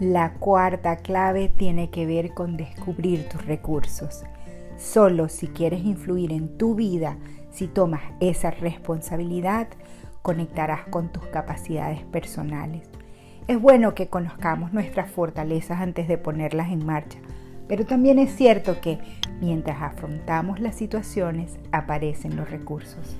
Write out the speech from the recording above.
La cuarta clave tiene que ver con descubrir tus recursos. Solo si quieres influir en tu vida, si tomas esa responsabilidad, conectarás con tus capacidades personales. Es bueno que conozcamos nuestras fortalezas antes de ponerlas en marcha, pero también es cierto que mientras afrontamos las situaciones aparecen los recursos.